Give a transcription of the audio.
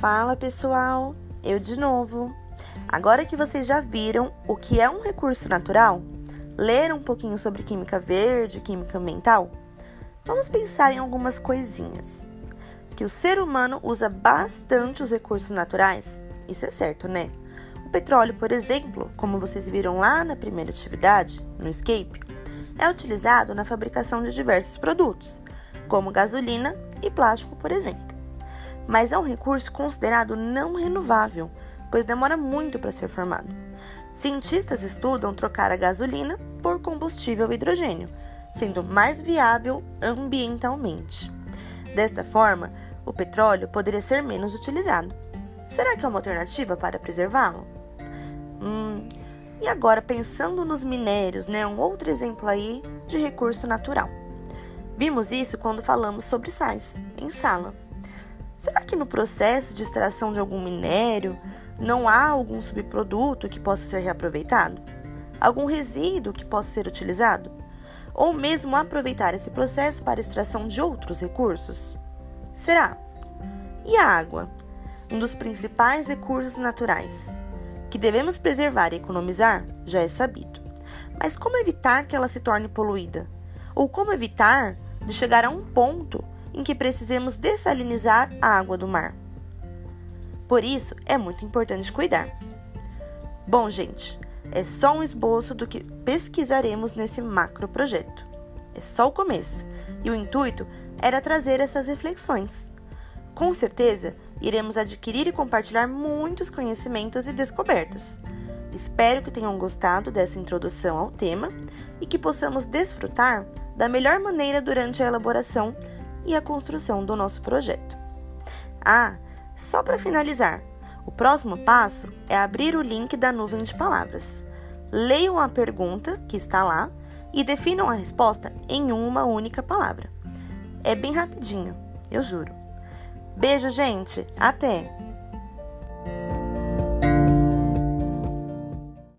Fala pessoal, eu de novo. Agora que vocês já viram o que é um recurso natural, leram um pouquinho sobre química verde, química ambiental, vamos pensar em algumas coisinhas. Que o ser humano usa bastante os recursos naturais, isso é certo, né? O petróleo, por exemplo, como vocês viram lá na primeira atividade, no escape, é utilizado na fabricação de diversos produtos, como gasolina e plástico, por exemplo mas é um recurso considerado não renovável, pois demora muito para ser formado. Cientistas estudam trocar a gasolina por combustível hidrogênio, sendo mais viável ambientalmente. Desta forma, o petróleo poderia ser menos utilizado. Será que é uma alternativa para preservá-lo? Hum, e agora pensando nos minérios, né, um outro exemplo aí de recurso natural. Vimos isso quando falamos sobre sais em sala. Que no processo de extração de algum minério não há algum subproduto que possa ser reaproveitado? Algum resíduo que possa ser utilizado? Ou mesmo aproveitar esse processo para extração de outros recursos? Será? E a água? Um dos principais recursos naturais. Que devemos preservar e economizar já é sabido. Mas como evitar que ela se torne poluída? Ou como evitar de chegar a um ponto em que precisemos dessalinizar a água do mar. Por isso, é muito importante cuidar. Bom, gente, é só um esboço do que pesquisaremos nesse macro projeto. É só o começo, e o intuito era trazer essas reflexões. Com certeza, iremos adquirir e compartilhar muitos conhecimentos e descobertas. Espero que tenham gostado dessa introdução ao tema e que possamos desfrutar da melhor maneira durante a elaboração e a construção do nosso projeto. Ah, só para finalizar, o próximo passo é abrir o link da nuvem de palavras. Leiam a pergunta que está lá e definam a resposta em uma única palavra. É bem rapidinho, eu juro. Beijo, gente. Até!